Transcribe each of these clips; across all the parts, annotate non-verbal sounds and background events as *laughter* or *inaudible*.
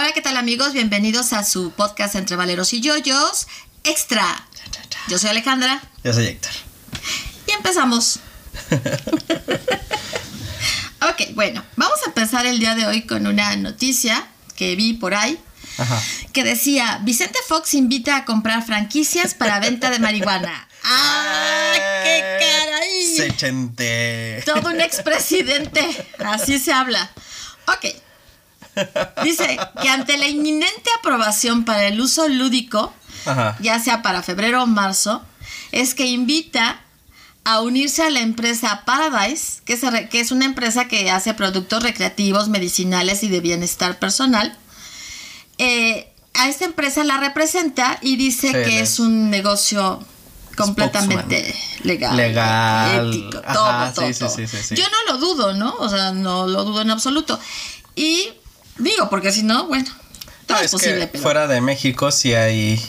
Hola, ¿qué tal amigos? Bienvenidos a su podcast Entre Valeros y Yoyos Extra. Yo soy Alejandra. Yo soy Héctor. Y empezamos. *laughs* ok, bueno, vamos a empezar el día de hoy con una noticia que vi por ahí. Ajá. Que decía, Vicente Fox invita a comprar franquicias para venta de marihuana. *laughs* ¡Ah! ¡Qué caray! Sechente. Todo un expresidente. Así se habla. Ok. Dice que ante la inminente aprobación para el uso lúdico, Ajá. ya sea para febrero o marzo, es que invita a unirse a la empresa Paradise, que es, que es una empresa que hace productos recreativos, medicinales y de bienestar personal. Eh, a esta empresa la representa y dice Sí, que es un negocio completamente legal, Legal. ético, Ajá, todo, todo, sí, sí, todo. sí, sí, sí. Yo no lo dudo, ¿no? O sea, no lo dudo en absoluto. Y digo, porque si no, bueno, todo No, es, es posible. que pero- fuera de México sí hay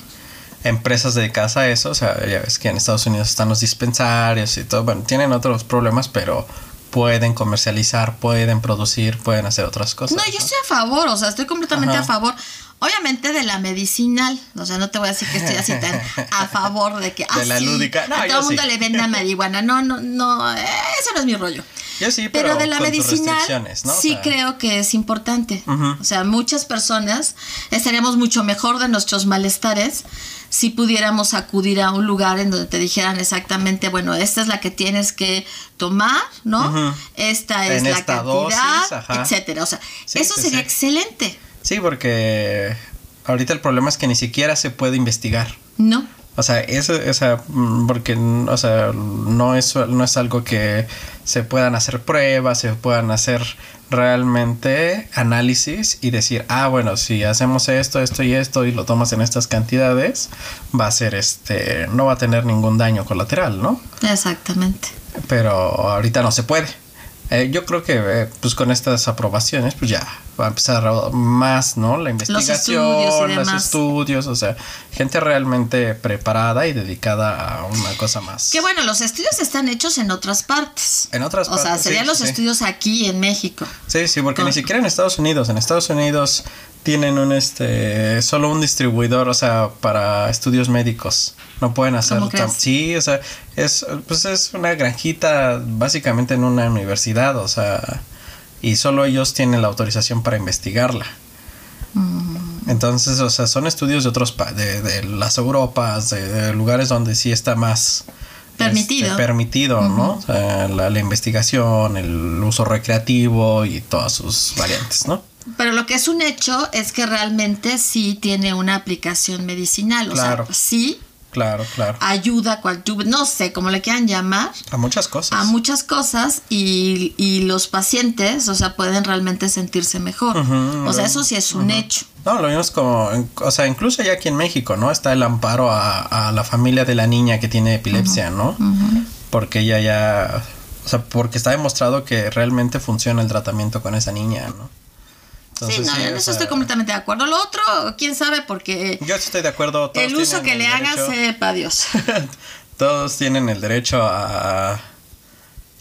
empresas dedicadas a eso. O sea, ya ves que en Estados Unidos están los dispensarios y todo. Bueno, tienen otros problemas, pero pueden comercializar, pueden producir, pueden hacer otras cosas. No, yo estoy a favor, o sea, estoy completamente Ajá. a favor. Obviamente de la medicinal, o sea, no te voy a decir que estoy así tan a *laughs* favor de que De la ah, sí, lúdica. No, a yo todo el mundo sí. le venda marihuana. No, no, no, eso no es mi rollo. Yo sí, Pero, pero, de la con medicinal sí sea, creo que es importante. O sea, muchas personas estaríamos mucho mejor de nuestros malestares si pudiéramos acudir a un lugar en donde te dijeran exactamente, bueno, esta es la que tienes que tomar, ¿no? Esta es En la esta cantidad, dosis, etcétera. O sea, Sí, eso sí, sería sí. excelente, Sí, porque ahorita el problema es que ni siquiera se puede investigar. ¿no? O sea, eso, o sea, mm, porque, o sea, no es, no es algo que se puedan hacer pruebas, se puedan hacer realmente análisis y decir, ah, bueno, si hacemos esto, esto y esto y lo tomas en estas cantidades, va a ser este, no va a tener ningún daño colateral, ¿no? Exactamente. Pero ahorita no se puede. Eh, yo creo que eh, pues con estas aprobaciones pues ya a empezar a- más, ¿no? La investigación, estudios y los estudios, o sea, gente realmente preparada y dedicada a una cosa más. Que bueno, los estudios están hechos en otras partes. En otras O sea, partes, serían sí, los sí. estudios aquí en México. Sí, sí, porque Con- ni siquiera en Estados Unidos, en Estados Unidos tienen un este solo un distribuidor, o sea, para estudios médicos. No pueden hacer. Sí, o sea, es pues es una granjita básicamente en una universidad, o sea, y solo ellos tienen la autorización para investigarla. Mm. Entonces, o sea, son estudios de otros pa- de, de las Europas, de, de lugares donde sí está más Permitido. este, permitido, ¿no? O sea, la, la investigación, el uso recreativo y todas sus variantes, ¿no? Pero lo que es un hecho es que realmente sí tiene una aplicación medicinal. O Claro. sea, sí Claro, claro. ayuda, cual tú- no sé cómo le quieran llamar, A muchas cosas. a muchas cosas y, y los pacientes, o sea, pueden realmente sentirse mejor. Ujú, o sea, eso sí es un hecho. No, lo vimos como, o sea, incluso ya aquí en México, ¿no? Está el amparo a, a la familia de la niña que tiene epilepsia, ¿no? Porque ella ya, o sea, porque está demostrado que realmente funciona el tratamiento con esa niña, ¿no? Sí, no, sí, en eso estoy completamente de acuerdo. Lo otro, quién sabe, porque Yo estoy de acuerdo. todos el uso que el le haga derecho- sepa Dios. *laughs* Todos tienen el derecho a,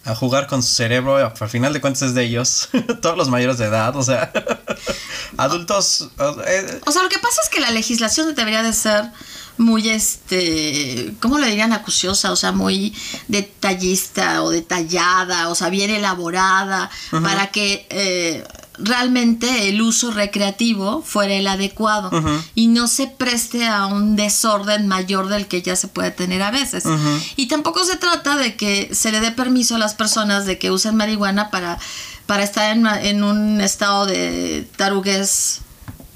a jugar con su cerebro. Al final de cuentas es de ellos. *laughs* Todos los mayores de edad, o sea, *laughs* adultos. eh, O sea, lo que pasa es que la legislación debería de ser muy, este, ¿cómo le dirían? Acuciosa, o sea, muy detallista o detallada, o sea, bien elaborada, para que eh, realmente el uso recreativo fuera el adecuado y no se preste a un desorden mayor del que ya se puede tener a veces. Y tampoco se trata de que se le dé permiso a las personas de que usen marihuana para, para estar en, un estado de taruguez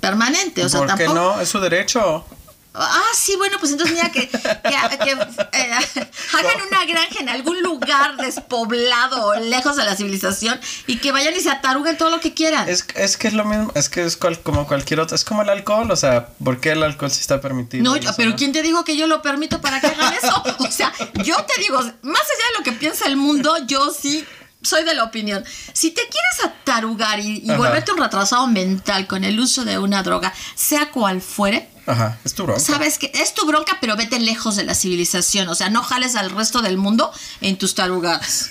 permanente. O sea, ¿Por qué tampoco. no? Es su derecho. Ah, sí, bueno, pues entonces mira que, que, que, eh, *laughs* hagan una granja en algún lugar despoblado, lejos de la civilización, y que vayan y se ataruguen todo lo que quieran. Es, es que es lo mismo, es que es cual- como cualquier otro, es como el alcohol, o sea, ¿por qué el alcohol sí está permitido? No, pero no? ¿quién te dijo que yo lo permito para que hagan eso? *laughs* O sea, yo te digo, más allá de lo que piensa el mundo, yo sí soy de la opinión. Si te quieres atarugar y, y volverte un retrasado mental con el uso de una droga, sea cual fuere, Ajá, es tu bronca. sabes que es tu bronca, pero vete lejos de la civilización. O sea, no jales al resto del mundo en tus tarugadas.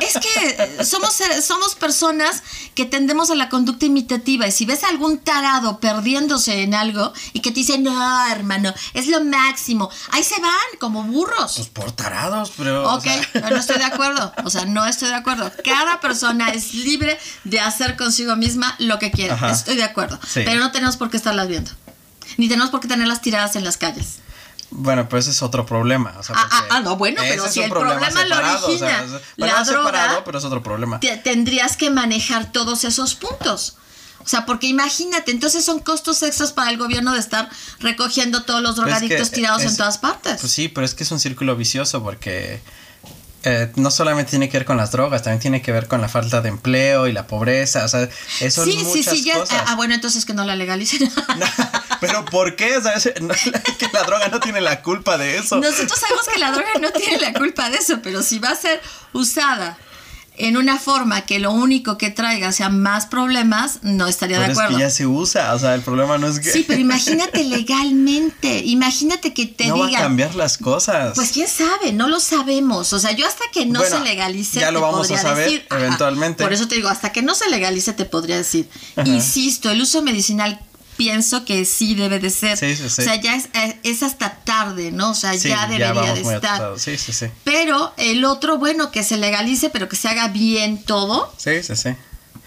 Es que somos, somos personas que tendemos a la conducta imitativa y si ves a algún tarado perdiéndose en algo y que te dice, no, hermano, es lo máximo, ahí se van como burros. Pues por tarados, pero... Ok, no estoy de acuerdo, o sea, no estoy de acuerdo. Cada persona es libre de hacer consigo misma lo que quiera, estoy de acuerdo, pero no tenemos por qué estarlas viendo, ni tenemos por qué tenerlas tiradas en las calles. Bueno, pues ese es otro problema. ah, ah, ah, no, bueno, pero si el problema, lo origina la droga, pero es otro problema. Tendrías que manejar todos esos puntos. O sea, porque imagínate, entonces son costos extras para el gobierno de estar recogiendo todos los drogadictos tirados en todas partes. Pues sí, pero es que es un círculo vicioso porque eh, no solamente tiene que ver con las drogas, también tiene que ver con la falta de empleo y la pobreza. O sea, eso sí, sí, sí, ya, Ah, bueno, entonces que no la legalicen. *laughs* pero ¿por qué? Sea, *laughs* que la droga no tiene la culpa de eso. Nosotros sabemos que la droga no tiene la culpa de eso, pero si va a ser usada en una forma que lo único que traiga sea más problemas, no estaría de acuerdo. Es que ya se usa, o sea, el problema no es que. Sí, pero imagínate *laughs* legalmente, imagínate que te no digan. va a cambiar las cosas. Pues quién sabe, no lo sabemos. O sea, yo hasta que no se legalice. Ya lo vamos a saber eventualmente. por eso te digo, hasta que no se legalice, te podría decir. Insisto, el uso medicinal pienso que sí debe de ser. Sí, sí, sí. O sea, ya es, es, hasta tarde, ¿no? O sea, ya debería de estar. Sí, sí, sí. Pero el otro, bueno, que se legalice, pero que se haga bien todo. Sí, sí, sí.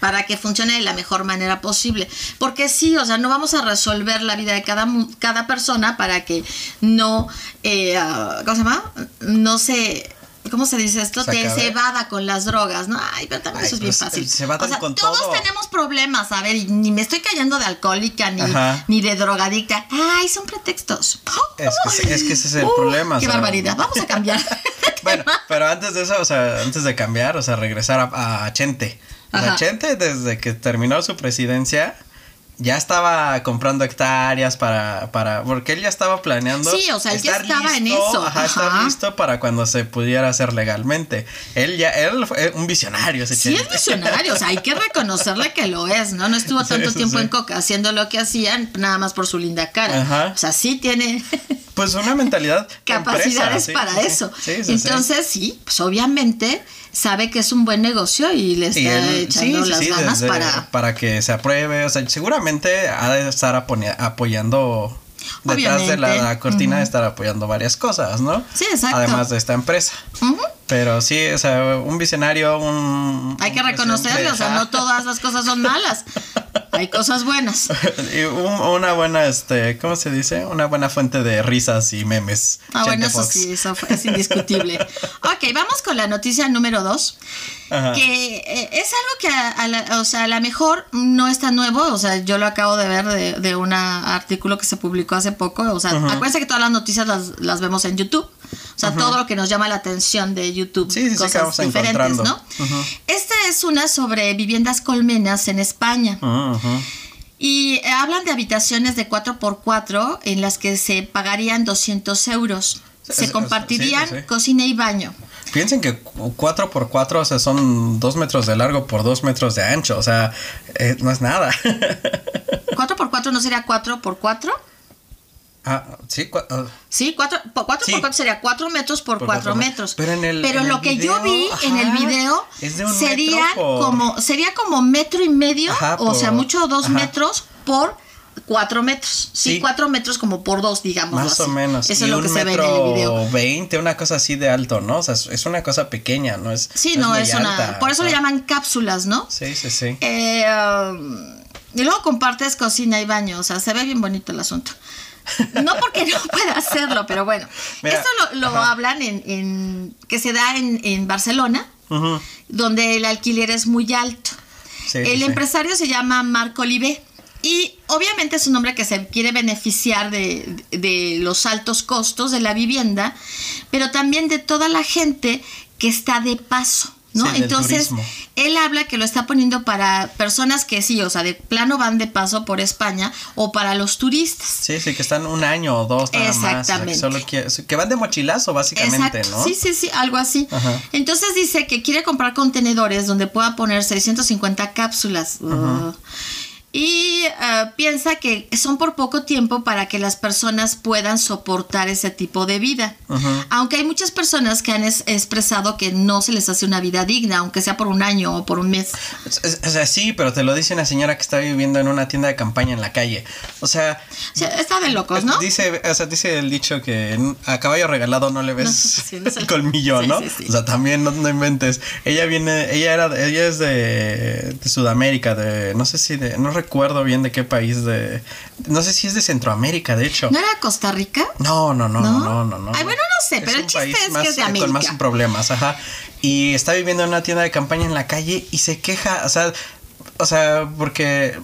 Para que funcione de la mejor manera posible. Porque sí, o sea, no vamos a resolver la vida de cada, cada persona para que no, eh, ah, ¿cómo se llama? No se ¿cómo se dice esto? Te cebada con las drogas, ¿no? Ay, pero también eso es bien fácil. Se o sea, con todos tenemos problemas, a ver, y ni me estoy cayendo de alcohólica ni, ni de drogadicta. Ay, son pretextos. Es que, es que ese es el problema. Qué barbaridad. Vamos a cambiar. *laughs* bueno, pero antes de eso, o sea, antes de cambiar, o sea, regresar a, a Chente. O sea, Chente, desde que terminó su presidencia, ya estaba comprando hectáreas para, para, porque él ya estaba planeando. Sí, o sea, él ya estaba en eso. Ajá, estar listo para cuando se pudiera hacer legalmente. Él ya, él fue un visionario ese Sí, es visionario, o sea, hay que reconocerle que lo es, ¿no? No estuvo tanto tiempo en Coca haciendo lo que hacían, nada más por su linda cara. Ajá. O sea, sí tiene. Pues una mentalidad. *laughs* Capacidades para eso. Entonces, sí, pues obviamente sabe que es un buen negocio y le está echando las ganas para... Para que se apruebe, o sea, seguramente ha de estar apoyando detrás de la, cortina de estar apoyando varias cosas, ¿no? Sí, exacto. Además de esta empresa. Pero sí, o sea, un visionario, un... Hay que reconocerlo, o sea, no todas las cosas son malas. Hay cosas buenas. *laughs* y una buena, este, ¿cómo se dice? Una buena fuente de risas y memes. Ah, bueno, eso sí, eso es indiscutible. *laughs* ok, vamos con la noticia número dos. Que eh, es algo que a, la, o sea, a lo mejor no es tan nuevo, o sea, yo lo acabo de ver de, de un artículo que se publicó hace poco, o sea, acuérdense que todas las noticias las, las vemos en YouTube. O sea, todo lo que nos llama la atención de YouTube, sí, sí, cosas diferentes, ¿no? Esta es una sobre viviendas colmenas en España. Y hablan de habitaciones de 4x4 en las que se pagarían 200 euros. Se compartirían cocina y baño. Piensen que 4x4, o sea, son 2 metros de largo por 2 metros de ancho. O sea, eh, no es nada. *laughs* ¿4x4 no sería 4x4? Ah, sí, uh, sí, cuatro, cuatro por cuatro sería cuatro metros por, cuatro, metros. Pero, en el, Pero lo que yo vi en el video sería como sería como metro y medio, o sea, mucho dos metros por cuatro metros. Sí, cuatro metros como por dos, digamos. Más o menos. Eso es lo que se ve en el video. Veinte, una cosa así de alto, ¿no? O sea, es una cosa pequeña, ¿no? Es, sí, no, es, una. por eso le llaman cápsulas, ¿no? Sí, sí, sí. Eh, um, y luego compartes cocina y baño, o sea, se ve bien bonito el asunto. No porque no pueda hacerlo, pero bueno. Esto lo, hablan en, que se da en, Barcelona, donde el alquiler es muy alto. el empresario se llama Marco Olive. Y obviamente es un hombre que se quiere beneficiar de, de, los altos costos de la vivienda, pero también de toda la gente que está de paso. ¿No? Entonces, él habla que lo está poniendo para personas que sí, o sea, de plano van de paso por España o para los turistas. Sí, sí, que están un año o dos nada Exactamente. Más, que, van de mochilazo, básicamente, ¿no? Sí, sí, sí, algo así. Entonces dice que quiere comprar contenedores donde pueda poner 650 cápsulas. Y eh, piensa que son por poco tiempo para que las personas puedan soportar ese tipo de vida. Aunque hay muchas personas que han expresado que no se les hace una vida digna, aunque sea por un año o por un mes. O sea, sí, pero te lo dice una señora que está viviendo en una tienda de campaña en la calle. O sea... está de locos, ¿no? Dice, o sea, dice el dicho que a caballo regalado no le ves el colmillo, ¿no? o sea, también no, inventes. Ella viene, ella era, ella es de, de Sudamérica, de, no sé si de, no recuerdo bien de qué país de... No sé si es de Centroamérica, de hecho. ¿No era Costa Rica? No, no, no, no, no, no. Ay, bueno, no sé, pero el chiste es que es de América. Con más problemas, ajá. Y está viviendo en una tienda de campaña en la calle y se queja, o sea, o sea, porque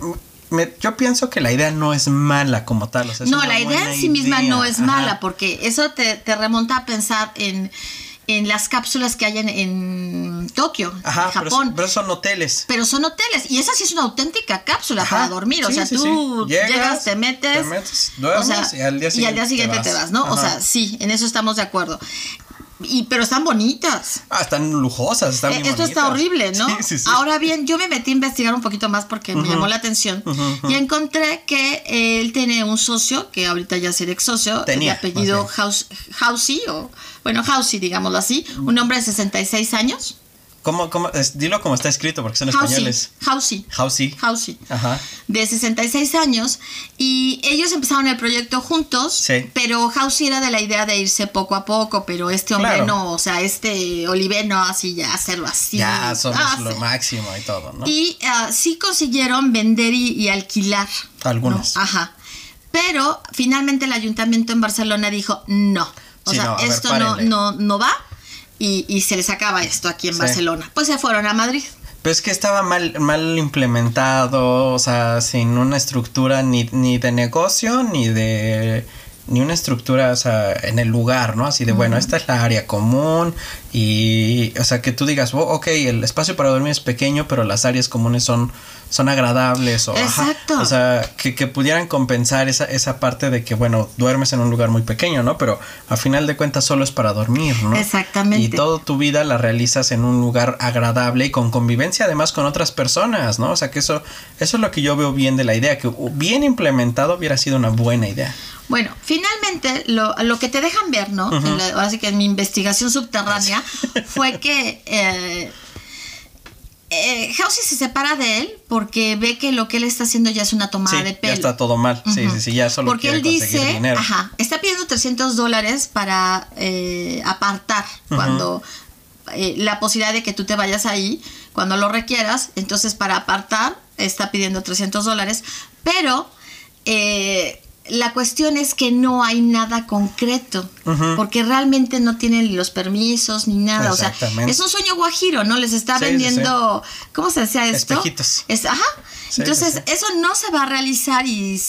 yo pienso que la idea no es mala como tal. O sea, no, la idea en sí misma no es mala, porque eso te, te remonta a pensar en en las cápsulas que hay en, Tokio, en Japón. Pero, son hoteles. Pero son hoteles. Y esa sí es una auténtica cápsula para dormir. o sea, tú Llegas, te metes. duermes y al día siguiente, te, vas. ¿no? O sea, sí, en eso estamos de acuerdo. Y, pero están bonitas. Ah, están lujosas, están eh, Esto está horrible, ¿no? Ahora bien, yo me metí a investigar un poquito más porque me llamó la atención y encontré que él tiene un socio, que ahorita ya es ex socio, de apellido Housey, o bueno, Housey, digámoslo así, un hombre de 66 años. ¿Cómo, cómo? dilo como está escrito, porque son españoles. Housey. Housey. Housey. Ajá. De 66 años. Y ellos empezaron el proyecto juntos. Sí. Pero Housey era de la idea de irse poco a poco, pero este hombre no. O sea, este Oliver no, así ya hacerlo así. Ya somos ah, lo máximo y todo, ¿no? Y uh, sí consiguieron vender y, alquilar. Algunos. Ajá. Pero finalmente el ayuntamiento en Barcelona dijo no. O sea, esto no, no, no va y, se les acaba esto aquí en Barcelona. Pues se fueron a Madrid. Pero es que estaba mal, mal implementado, o sea, sin una estructura ni, ni de negocio ni de ni una estructura, o sea, en el lugar, ¿no? Así de, bueno, esta es la área común y, o sea, que tú digas, oh, ok, el espacio para dormir es pequeño, pero las áreas comunes son, son agradables o, Exacto. o sea, que, que, pudieran compensar esa, esa parte de que, bueno, duermes en un lugar muy pequeño, ¿no? Pero a final de cuentas solo es para dormir, ¿no? Exactamente. Y toda tu vida la realizas en un lugar agradable y con convivencia además con otras personas, ¿no? O sea, que eso, eso es lo que yo veo bien de la idea, que bien implementado hubiera sido una buena idea. Bueno, finalmente lo, lo que te dejan ver, ¿no? así que en mi investigación subterránea fue que eh, eh, Housey se separa de él porque ve que lo que él está haciendo ya es una tomada de pelo. Ya está todo mal. Sí, sí, sí, ya solo Porque él dice, ajá, está pidiendo 300 dólares para eh, apartar cuando eh, la posibilidad de que tú te vayas ahí cuando lo requieras. Entonces, para apartar, está pidiendo 300 dólares, pero eh, la cuestión es que no hay nada concreto, porque realmente no tienen los permisos ni nada. O sea, es un sueño guajiro, ¿no? Les está vendiendo, ¿cómo se decía esto? Espejitos. Es, ajá. Entonces, eso no se va a realizar y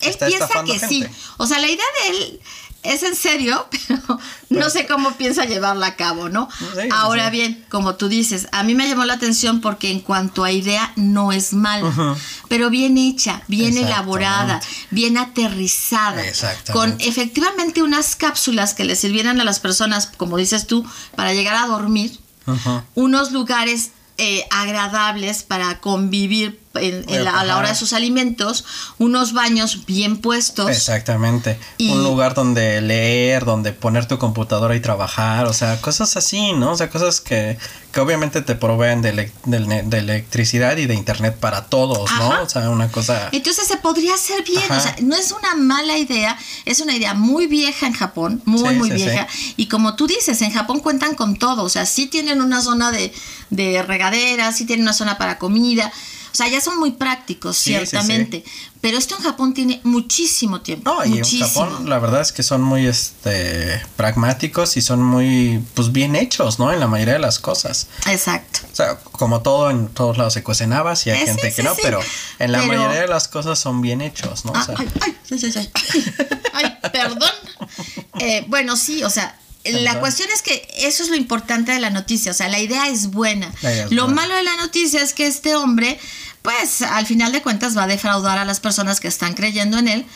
él piensa que sí. O sea, la idea de él es en serio, *laughs* pero no sé cómo piensa llevarla a cabo, ¿no? Ahora bien, como tú dices, a mí me llamó la atención porque en cuanto a idea no es mala, pero bien hecha, bien elaborada, bien aterrizada, con efectivamente unas cápsulas que le sirvieran a las personas, como dices tú, para llegar a dormir, unos lugares eh, agradables para convivir a la hora de sus alimentos, unos baños bien puestos. Exactamente. Un lugar donde leer, donde poner tu computadora y trabajar, o sea, cosas así, ¿no? O sea, cosas que, que obviamente te proveen de, de, electricidad y de internet para todos, ¿no? O sea, una cosa... Entonces se podría hacer bien, o sea, no es una mala idea, es una idea muy vieja en Japón, muy, muy vieja. Y como tú dices, en Japón cuentan con todo, o sea, sí tienen una zona de, de regadera, sí tienen una zona para comida. O sea, ya son muy prácticos, ciertamente. Pero esto en Japón tiene muchísimo tiempo. No, y en Japón la verdad es que son muy este pragmáticos y son muy pues bien hechos, ¿no? En la mayoría de las cosas. Exacto. O sea, como todo en todos lados se cuecen habas y hay eh, gente que no, pero en la mayoría de las cosas son bien hechos, ¿no? O sea, ay, ay, ay, *laughs* ay, perdón. Eh, bueno, sí, o sea, la cuestión es que eso es lo importante de la noticia, o sea, la idea es buena. lo malo de la noticia es que este hombre, pues al final de cuentas va a defraudar a las personas que están creyendo en él.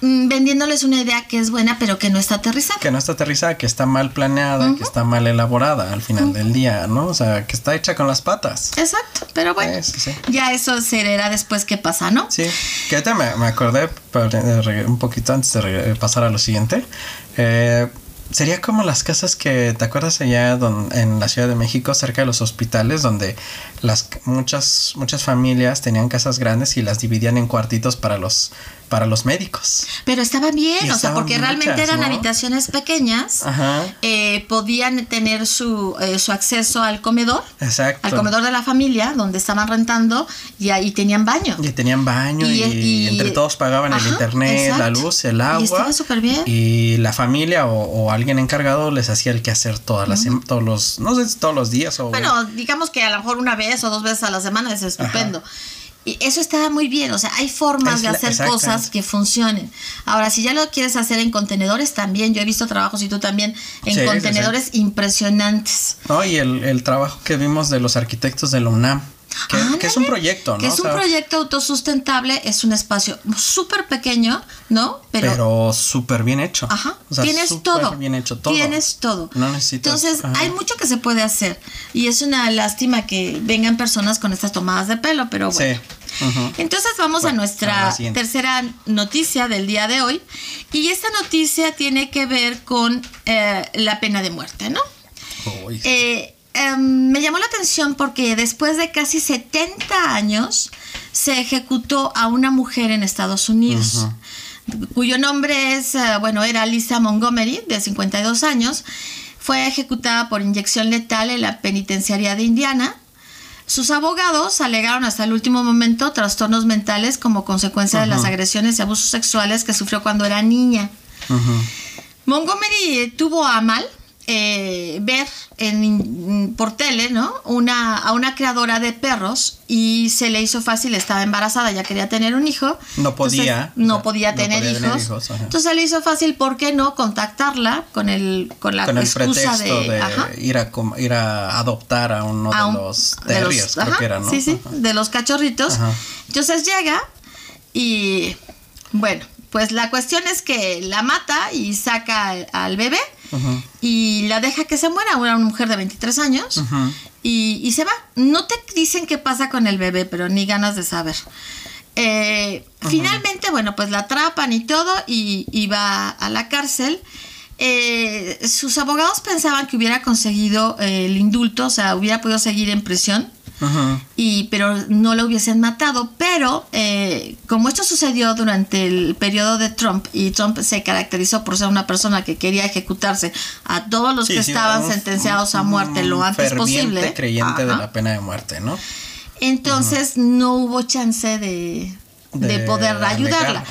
mm, vendiéndoles una idea que es buena, pero que no está aterrizada. Que no está aterrizada, que está mal planeada, que está mal elaborada al final del día, ¿no? O sea, que está hecha con las patas. Exacto, pero bueno, Sí, sí, sí. ya eso se verá después qué pasa, ¿no? Sí, que ahorita me, me acordé eh, un poquito antes de pasar a lo siguiente. Eh, sería como las casas que, ¿te acuerdas allá don- en la Ciudad de México, cerca de los hospitales, donde las muchas, muchas familias tenían casas grandes y las dividían en cuartitos para los, para los médicos? Pero estaban bien, Y o sea, porque realmente eran ¿no? habitaciones pequeñas. Ajá. eh, podían tener su, eh, su acceso al comedor, Exacto. al comedor de la familia, donde estaban rentando, y ahí tenían baño. Y tenían baño y, Y- y- entre todos pagaban Ajá, el internet, la luz, el Y agua. estaba súper bien. Y la familia o, o alguien encargado les hacía el quehacer todas las todos los, no sé todos los días o Bueno, digamos que a lo mejor una vez o dos veces a la semana es estupendo. Y eso estaba muy bien, o sea, hay formas Es de hacer cosas que funcionen. Ahora, si ya lo quieres hacer en contenedores también, yo he visto trabajos y tú también en sí, contenedores impresionantes. No, y el, el trabajo que vimos de los arquitectos de la UNAM, que, que es un proyecto, ¿no? Que es O un sea, proyecto autosustentable, es un espacio súper pequeño, ¿no? pero, súper bien hecho. Ajá, O sea, tienes todo. bien hecho todo. Tienes todo. No necesitas. Entonces, ajá. hay mucho que se puede hacer. Y es una lástima que vengan personas con estas tomadas de pelo, pero bueno. Sí. Entonces vamos a Bueno, a nuestra tercera noticia del día de hoy. Y esta noticia tiene que ver con eh, la pena de muerte, ¿no? Uy. Eh, em, me llamó la atención porque después de casi 70 años se ejecutó a una mujer en Estados Unidos, cuyo nombre es, eh, bueno, era Lisa Montgomery, de 52 años. Fue ejecutada por inyección letal en la penitenciaría de Indiana. Sus abogados alegaron hasta el último momento trastornos mentales como consecuencia de las agresiones y abusos sexuales que sufrió cuando era niña. Montgomery tuvo a mal eh, ver en, por tele, ¿no? Una, a una creadora de perros y se le hizo fácil, estaba embarazada, ya quería tener un hijo. No podía, Entonces, no o sea, podía no tener hijos. Entonces se le hizo fácil, ¿por qué no? Contactarla con el con la Con el excusa pretexto de, ir, a, ir a adoptar a uno a de un- los de los- terriers, creo ajá, que era, ¿no? Sí, sí, Ajá. de los cachorritos. Ajá. Entonces llega y bueno, pues la cuestión es que la mata y saca al, al bebé Y la deja que se muera, una mujer de 23 años, y se va. No te dicen qué pasa con el bebé, pero ni ganas de saber. Eh, Finalmente, bueno, pues la atrapan y todo y, y va a la cárcel. Eh, sus abogados pensaban que hubiera conseguido eh, el indulto, o sea, hubiera podido seguir en prisión Y pero no lo hubiesen matado. Pero eh, como esto sucedió durante el periodo de Trump y Trump se caracterizó por ser una persona que quería ejecutarse a todos los Sí, que sí, estaban un- sentenciados a muerte lo antes posible. creyente de la pena de muerte, ¿no? Entonces no hubo chance de, de, De poder ayudarla.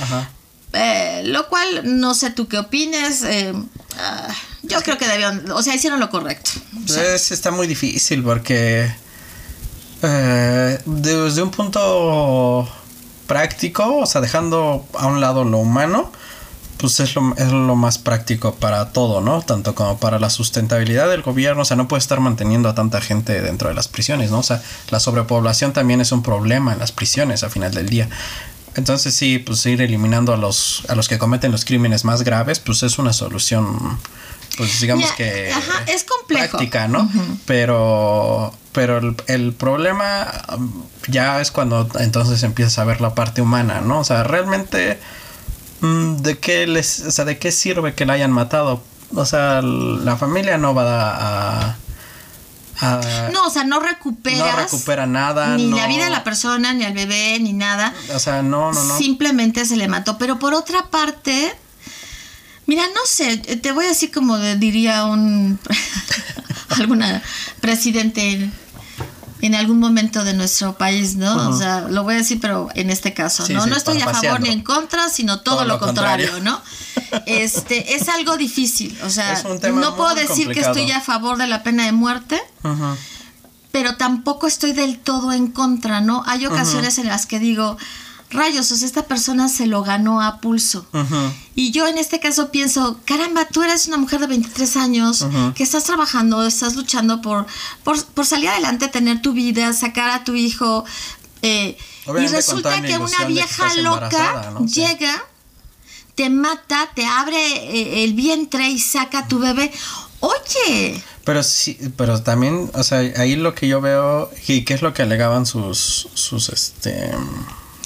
Eh, lo cual no sé tú qué opines. eh, ah, yo creo que debieron, o sea, hicieron lo correcto. O sea, Es- está muy difícil porque eh, desde un punto práctico, o sea, dejando a un lado lo humano, pues es lo, es lo más práctico para todo, ¿no? Tanto como para la sustentabilidad del gobierno, o sea, no puede estar manteniendo a tanta gente dentro de las prisiones, ¿no? O sea, la sobrepoblación también es un problema en las prisiones a final del día. Entonces sí, pues ir eliminando a los, a los que cometen los crímenes más graves, pues es una solución, pues digamos que ajá, es complejo. práctica, ¿no? Pero, pero el, el problema um, ya es cuando entonces empiezas a ver la parte humana, ¿no? O sea, realmente mm, de qué les, o sea, de qué sirve que la hayan matado. O sea, la familia no va a, a- no, o sea, no recuperas. no recupera nada, Ni no- la vida de la persona, ni al bebé, ni nada. o sea, no, no, no. Simplemente se le mató. Pero por otra parte, mira, no sé, te voy a decir como de- diría un *laughs* alguna presidente en, algún momento de nuestro país, ¿no? O sea, lo voy a decir, pero en este caso, Sí, ¿no? sí, no estoy a favor ni en contra, sino todo, Todo lo, lo contrario, contrario. ¿no? Este, es algo difícil. O sea, no puedo decir complicado. que estoy a favor de la pena de muerte pero tampoco estoy del todo en contra, ¿no? Hay ocasiones en las que digo, rayos, o sea, esta persona se lo ganó a pulso. Y yo en este caso pienso, caramba, tú eres una mujer de 23 años que estás trabajando, estás luchando por, por, por salir adelante, tener tu vida, sacar a tu hijo. eh, y resulta que una que vieja loca llega, te mata, te abre eh, el vientre y saca a tu bebé. Oye. Pero sí, pero también, o sea, ahí lo que yo veo y qué es lo que alegaban sus, sus, este,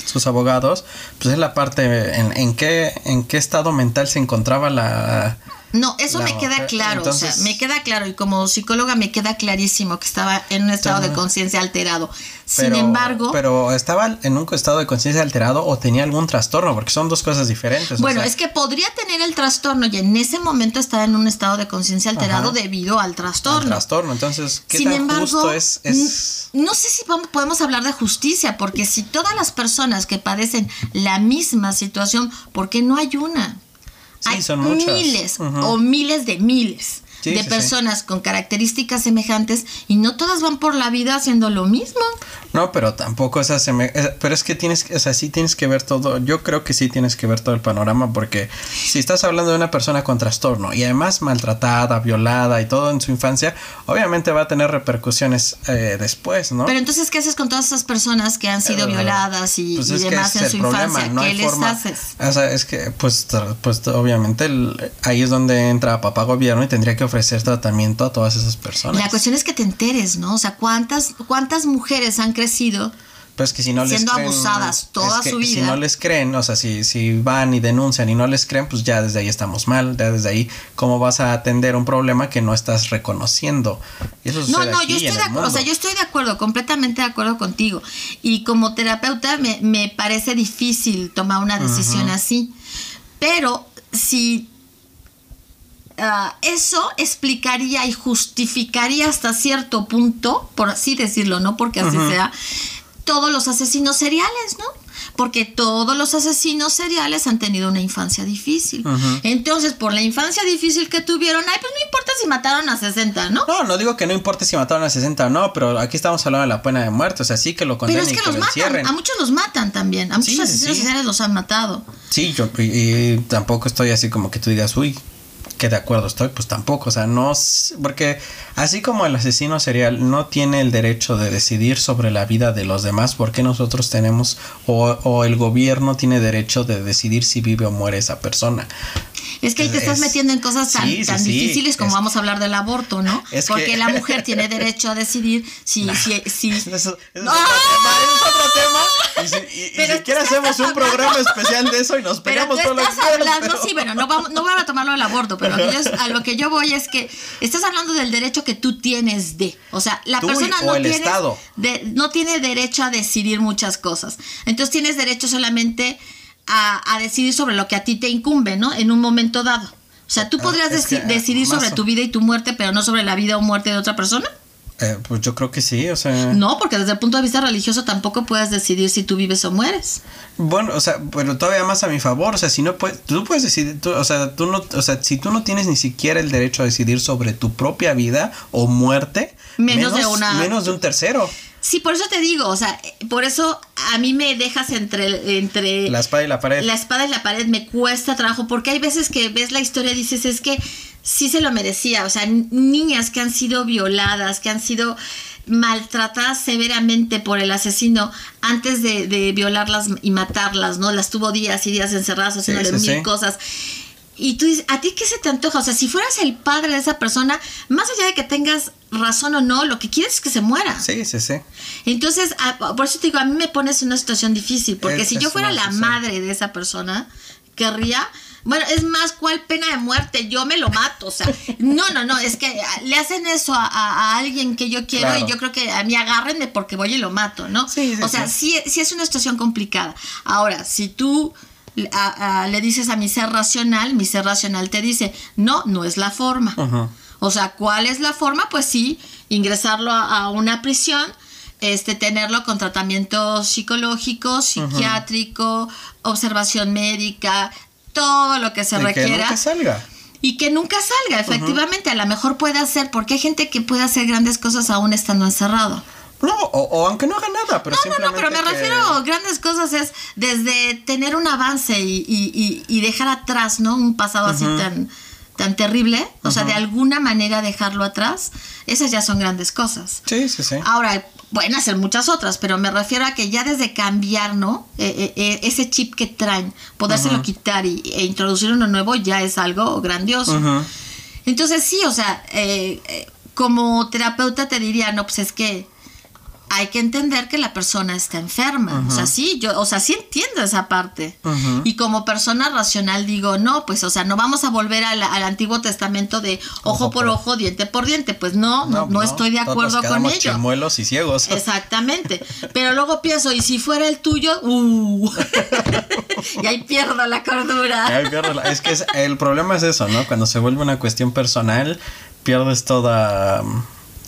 sus abogados, pues es la parte en, en qué, en qué estado mental se encontraba la, no, eso me queda claro, o sea, me queda claro y como psicóloga me queda clarísimo que estaba en un estado de conciencia alterado. Sin embargo... Pero estaba en un estado de conciencia alterado o tenía algún trastorno, porque son dos cosas diferentes. Bueno, es que podría tener el trastorno y en ese momento estaba en un estado de conciencia alterado debido al trastorno. Al trastorno, entonces, ¿qué Sin tan embargo, justo es, es... No sé si podemos hablar de justicia, porque si todas las personas que padecen la misma situación, ¿por qué no hay una? Hay miles o miles de miles de personas con características semejantes y no todas van por la vida haciendo lo mismo. No, pero tampoco esa eh, pero es que tienes, o sea, sí tienes que ver todo, yo creo que sí tienes que ver todo el panorama porque si estás hablando de una persona con trastorno y además maltratada, violada y todo en su infancia, obviamente va a tener repercusiones eh, después, ¿no? Pero entonces, ¿qué haces con todas esas personas que han sido eh, violadas y, pues demás en su infancia? ¿Qué les haces? O sea, es que, pues, pues obviamente ahí es donde entra papá gobierno y tendría que ofrecer tratamiento a todas esas personas. La cuestión es que te enteres, ¿no? O sea, ¿cuántas, cuántas mujeres han crecido pues que si no siendo abusadas toda su vida. Si no les creen, o sea, si, si van y denuncian y no les creen, pues ya desde ahí estamos mal. Ya desde ahí, ¿cómo vas a atender un problema que no estás reconociendo? no, no, yo estoy de acuerdo, o sea, yo estoy de acuerdo, completamente de acuerdo contigo. Y como terapeuta me, me parece difícil tomar una decisión así. Pero si Ah, eso explicaría y justificaría hasta cierto punto, por así decirlo, ¿no? Porque así sea, todos los asesinos seriales, ¿no? Porque todos los asesinos seriales han tenido una infancia difícil. Entonces, por la infancia difícil que tuvieron, ay, pues no importa si mataron a 60, ¿no? No, no digo que no importa si mataron a 60 o no, pero aquí estamos hablando de la pena de muerte, o sea, sí que lo condenen Pero es que, los matan, a muchos los matan también, a muchos asesinos seriales los han matado. Sí, yo y tampoco estoy así como que tú digas, uy, que de acuerdo estoy, pues tampoco, o sea, no, porque así como el asesino serial no tiene el derecho de decidir sobre la vida de los demás, ¿por qué nosotros tenemos o, o el gobierno tiene derecho de decidir si vive o muere esa persona? Es que te estás metiendo en cosas tan, tan difíciles como vamos a hablar del aborto, ¿no? Porque la *laughs* mujer tiene derecho a decidir si... si, si... *laughs* Eso, es, otro tema, es otro tema. Y, si, siquiera hacemos un programa especial de eso y nos pegamos pero tú estás hablando, sí, bueno, no vamos, no voy a tomarlo del aborto, pero a lo que yo voy es que estás hablando del derecho que tú tienes de. O sea, la persona no tiene, de, no tiene derecho a decidir muchas cosas. Entonces tienes derecho solamente a, decidir sobre lo que a ti te incumbe, ¿no? En un momento dado. O sea, ¿tú ah, podrías decidir sobre tu vida y tu muerte, pero no sobre la vida o muerte de otra persona? Eh, pues yo creo que sí, o sea... No, porque desde el punto de vista religioso tampoco puedes decidir si tú vives o mueres. Bueno, o sea, pero todavía más a mi favor, o sea, si no puedes, tú puedes decidir, o sea, tú no, o sea, si tú no tienes ni siquiera el derecho a decidir sobre tu propia vida o muerte, menos, de una... Menos de un tercero. Sí, por eso te digo, o sea, por eso a mí me dejas entre, entre... La espada y la pared. La espada y la pared me cuesta trabajo, porque hay veces que ves la historia y dices, es que sí se lo merecía, o sea, niñas que han sido violadas, que han sido maltratadas severamente por el asesino antes de, violarlas y matarlas, ¿no? Las tuvo días y días encerradas haciéndole mil cosas. Y tú dices, ¿a ti qué se te antoja? O sea, si fueras el padre de esa persona, más allá de que tengas razón o no, lo que quieres es que se muera. Sí, sí, sí. Entonces, por eso te digo, a mí me pones en una situación difícil, porque si yo fuera la madre de esa persona, querría... Bueno, es más, ¿cuál pena de muerte? Yo me lo mato, o sea, no, no, no, es que le hacen eso a, alguien que yo quiero y yo creo que a mí agárrenme porque voy y lo mato, ¿no? Sí, sí, o sea, sí, sí es una situación complicada. Ahora, si tú le dices a mi ser racional, mi ser racional te dice, no, no es la forma. O sea, ¿cuál es la forma? Pues sí, ingresarlo a, una prisión, este, tenerlo con tratamiento psicológico, psiquiátrico, observación médica, todo lo que se requiera. Que nunca salga. Y que nunca salga, efectivamente, a lo mejor puede hacer, porque hay gente que puede hacer grandes cosas aún estando encerrado. No, o, aunque no haga nada, pero no, No, no, pero me refiero a grandes cosas es desde tener un avance y, y, y, dejar atrás, ¿no? Un pasado así tan tan terrible, o sea, de alguna manera dejarlo atrás, esas ya son grandes cosas. Sí, sí, sí. Ahora, pueden hacer muchas otras, pero me refiero a que ya desde cambiar, ¿no? Eh, eh, eh, ese chip que traen, podérselo quitar y, e introducir uno nuevo ya es algo grandioso. Entonces sí, o sea, como terapeuta te diría, no, pues es que hay que entender que la persona está enferma. O sea, sí, yo, o sea, sí entiendo esa parte. Y como persona racional digo, no, pues, o sea, no vamos a volver al, Antiguo Testamento de ojo, por, ojo, diente por diente. Pues no, no, no, estoy de acuerdo con ello. muelos y ciegos. *laughs* Exactamente. Pero luego pienso, ¿y si fuera el tuyo? Uh. *laughs* y ahí pierdo la cordura. Es que el problema es eso, ¿no? Cuando se vuelve una cuestión personal, pierdes toda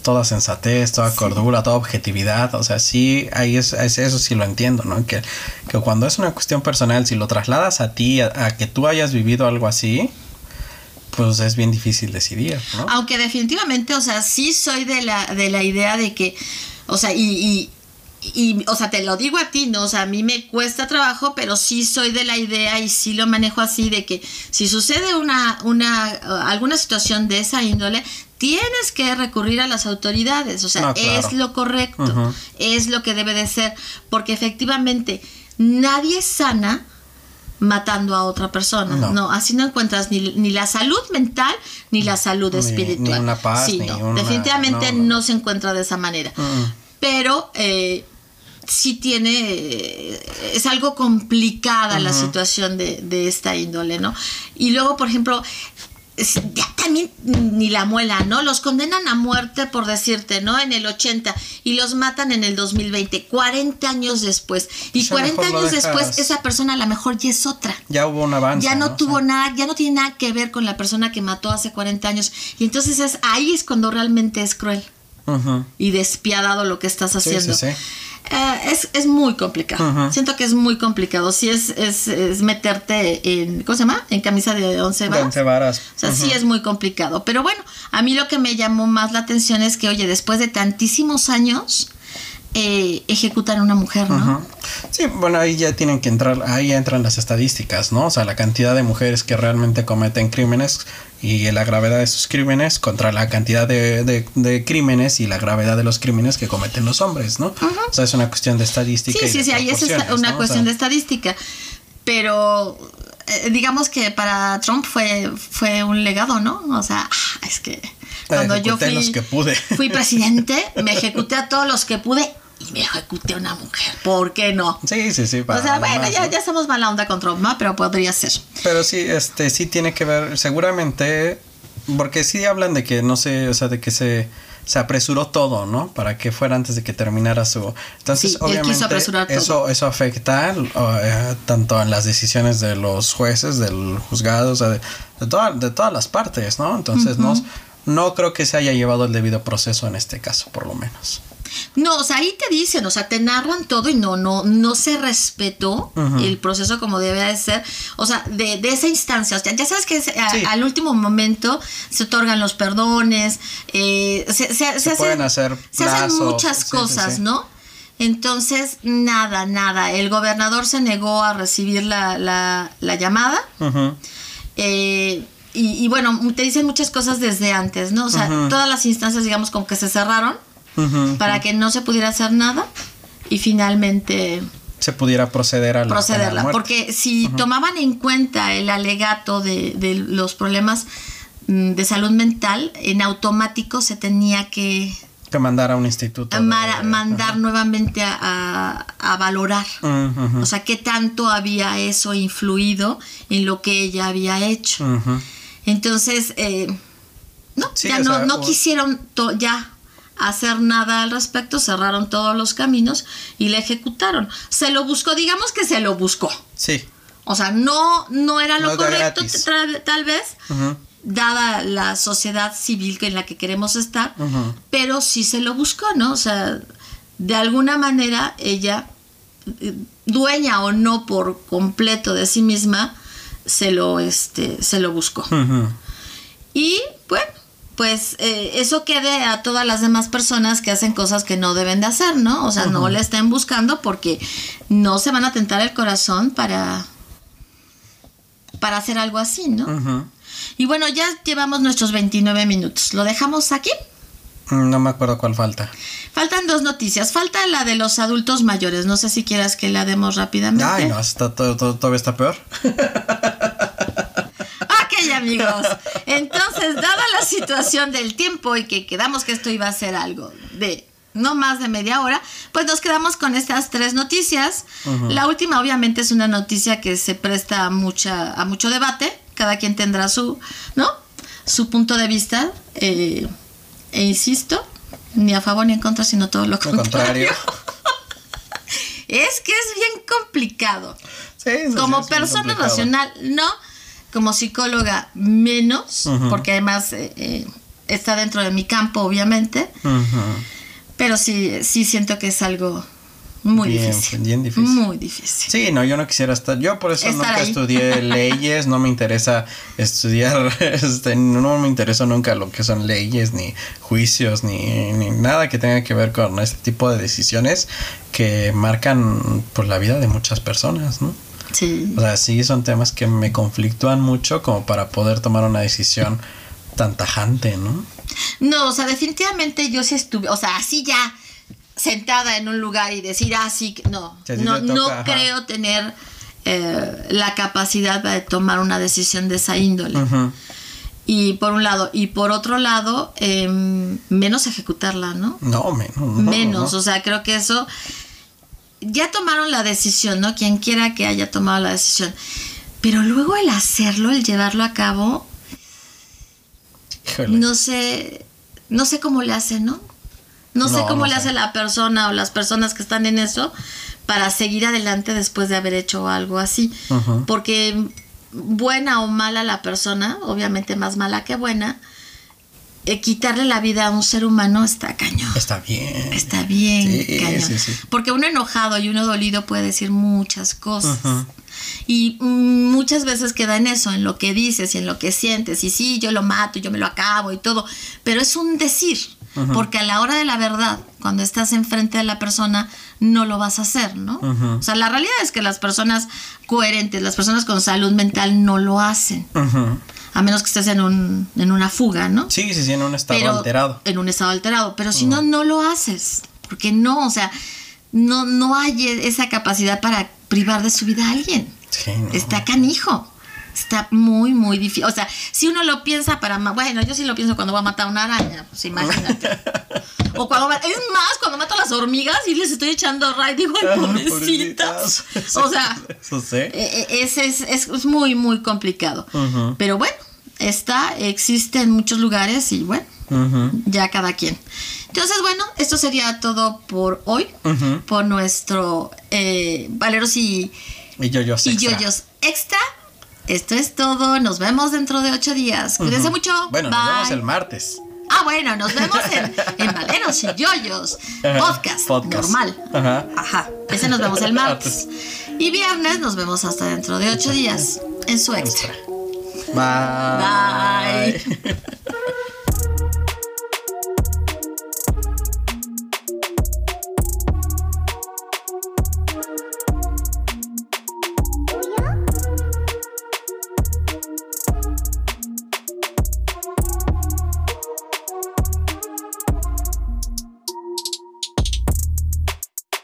toda sensatez, toda cordura, toda objetividad. O sea, sí, ahí es, eso sí lo entiendo, ¿no? Que, que, cuando es una cuestión personal, si lo trasladas a ti, a, que tú hayas vivido algo así, pues es bien difícil decidir, ¿no? Aunque definitivamente, o sea, sí soy de la, de la idea de que, o sea, y, y, o sea, te lo digo a ti, ¿no? O sea, a mí me cuesta trabajo, pero sí soy de la idea y sí lo manejo así de que si sucede una, una, alguna situación de esa índole, tienes que recurrir a las autoridades, o sea, es lo correcto, es lo que debe de ser, porque efectivamente nadie sana matando a otra persona, no, así no encuentras ni, ni, la salud mental ni la salud espiritual. Ni una paz, definitivamente no, se encuentra de esa manera, pero eh, sí tiene, es algo complicada la situación de, de, esta índole, ¿no? Y luego, por ejemplo, ya también ni la muela, ¿no? Los condenan a muerte por decirte, ¿no? En el 80 y los matan en el 2020, 40 años después. Y 40 años después esa persona a lo mejor ya es otra. Ya hubo un avance. Ya no, tuvo nada, ya no tiene nada que ver con la persona que mató hace 40 años. Y entonces es, ahí es cuando realmente es cruel. Y despiadado lo que estás haciendo. Sí, sí, sí. Eh, es, es, muy complicado. Siento que es muy complicado. Sí es, es, es, meterte en, ¿cómo se llama? En camisa de once varas. De varas. O sea, sí es muy complicado. Pero bueno, a mí lo que me llamó más la atención es que, oye, después de tantísimos años, eh, ejecutar a una mujer, ¿no? Sí, bueno, ahí ya tienen que entrar, ahí entran las estadísticas, ¿no? O sea, la cantidad de mujeres que realmente cometen crímenes y la gravedad de esos crímenes contra la cantidad de, crímenes y la gravedad de los crímenes que cometen los hombres, ¿no? O sea, es una cuestión de estadística. Sí, sí, sí, ahí es una cuestión de estadística. Pero eh, digamos que para Trump fue, fue un legado, ¿no? O sea, ah, es que cuando yo fui, los que pude. fui presidente, me ejecuté a todos los que pude y me ejecuté a una mujer. ¿Por qué no? Sí, sí, sí. o sea, bueno, ya, ya estamos mala onda con Trump, pero podría ser. Pero sí, este, sí tiene que ver, seguramente, porque sí hablan de que, no sé, o sea, de que se, se apresuró todo, ¿no? Para que fuera antes de que terminara su... Entonces, obviamente, eso, eso afecta eh, tanto en las decisiones de los jueces, del juzgado, o sea, de, de, todas las partes, ¿no? Entonces, no, no creo que se haya llevado el debido proceso en este caso, por lo menos. No, o sea, ahí te dicen, o sea, te narran todo y no, no, no se respetó el proceso como debe de ser. O sea, de, de esa instancia. O sea, ya sabes que al último momento se otorgan los perdones, eh, se, se, se, pueden hacer se hacen muchas cosas, ¿no? Entonces, nada, nada. El gobernador se negó a recibir la, la, la llamada. eh, y, bueno, te dicen muchas cosas desde antes, ¿no? O sea, todas las instancias, digamos, como que se cerraron para que no se pudiera hacer nada y finalmente se pudiera proceder a la, procederla. porque si tomaban en cuenta el alegato de, de, los problemas mm, de salud mental, en automático se tenía que... Que mandar a un instituto. mandar nuevamente a, a, valorar. O sea, qué tanto había eso influido en lo que ella había hecho. Entonces, eh, no, ya no, no quisieron ya hacer nada al respecto, cerraron todos los caminos y la ejecutaron. Se lo buscó, digamos que se lo buscó. Sí. O sea, no, no era lo correcto tal vez, dada la sociedad civil en la que queremos estar, pero sí se lo buscó, ¿no? O sea, de alguna manera ella, dueña o no por completo de sí misma, se lo, este, se lo buscó. Y bueno, pues eh, eso quede a todas las demás personas que hacen cosas que no deben de hacer, ¿no? O sea, no le estén buscando porque no se van a tentar el corazón para, para hacer algo así, ¿no? Y bueno, ya llevamos nuestros 29 minutos. ¿Lo dejamos aquí? Mm, No me acuerdo cuál falta. Faltan dos noticias. Falta la de los adultos mayores. No sé si quieras que la demos rápidamente. Ay, no, está todo, todo- todavía está peor. *laughs* Ok, amigos. Entonces, dada la situación del tiempo y que quedamos que esto iba a ser algo de no más de media hora, pues nos quedamos con estas tres noticias. La última, obviamente, es una noticia que se presta a, mucha, a mucho debate. Cada quien tendrá su, ¿no? Su punto de vista. eh, e insisto, ni a favor ni en contra, sino todo lo contrario. contrario. *laughs* Es que es bien complicado. Sí, eso sí Como persona complicado. racional, no. Como psicóloga, menos. Porque además eh, eh, está dentro de mi campo, obviamente. Pero sí, sí siento que es algo muy Bien, difícil. bien difícil. Muy difícil. Sí, no, yo no quisiera estar. Yo por eso Estar nunca ahí. estudié *laughs* leyes, no me interesa estudiar, *laughs* este, no me interesó nunca lo que son leyes, ni juicios, ni, ni nada que tenga que ver con este tipo de decisiones que marcan por la vida de muchas personas, ¿no? Sí. O sea, sí son temas que me conflictúan mucho como para poder tomar una decisión tan tajante, ¿no? No, o sea, definitivamente yo sí estuve, o sea, así ya sentada en un lugar y decir, ah, sí, no, sí no, toca, no ajá. creo tener eh, la capacidad de tomar una decisión de esa índole. Y por un lado, y por otro lado, em, menos ejecutarla, ¿no? No, menos. no, menos, no. o sea, creo que eso ya tomaron la decisión, ¿no? Quien quiera que haya tomado la decisión. Pero luego el hacerlo, el llevarlo a cabo, Híjole. no sé, no sé cómo le hace, ¿no? No sé cómo no le sé. hace la persona o las personas que están en eso para seguir adelante después de haber hecho algo así. Porque buena o mala la persona, obviamente más mala que buena, quitarle la vida a un ser humano está cañón. Está bien. Está bien, Sí, cañón. sí, sí. Porque uno enojado y uno dolido puede decir muchas cosas. Ujú. Y mm, muchas veces queda en eso, en lo que dices y en lo que sientes. Y sí, yo lo mato, yo me lo acabo y todo. Pero es un decir. Porque a la hora de la verdad, cuando estás enfrente de la persona, no lo vas a hacer, ¿no? Ujú. O sea, la realidad es que las personas coherentes, las personas con salud mental, no lo hacen. Ujú. A menos que estés en, un, en una fuga, ¿no? Sí, sí, sí, en un estado pero alterado. En un estado alterado. Pero si no, no lo haces. Porque no, o sea, no, no hay e- esa capacidad para privar de su vida a alguien. Sí, no. Está canijo. Está muy, muy difícil. O sea, si uno lo piensa para... Bueno, yo sí lo pienso cuando voy a matar a una araña. Pues imagínate. *laughs* o cuando... Es más, cuando mato a las hormigas y les estoy echando ray, digo, ay, pobrecitas. o sea, *laughs* Eso sí. eh, eh, es, es, es- muy, muy complicado. Pero bueno, está, existe en muchos lugares y bueno, ya cada quien. Entonces, bueno, esto sería todo por hoy, por nuestro eh, Valeros y, Y yo, yo y yoyos extra. Esto es todo. Nos vemos dentro de ocho días. Cuídense mucho. Bueno, Bye. nos vemos el martes. Ah, bueno, nos vemos en, en Valeros y Yoyos. Podcast, podcast. normal. Ajá. Ajá. Ese nos vemos el martes. Y viernes nos vemos hasta dentro de ocho días en su extra. Bye. Bye. *laughs*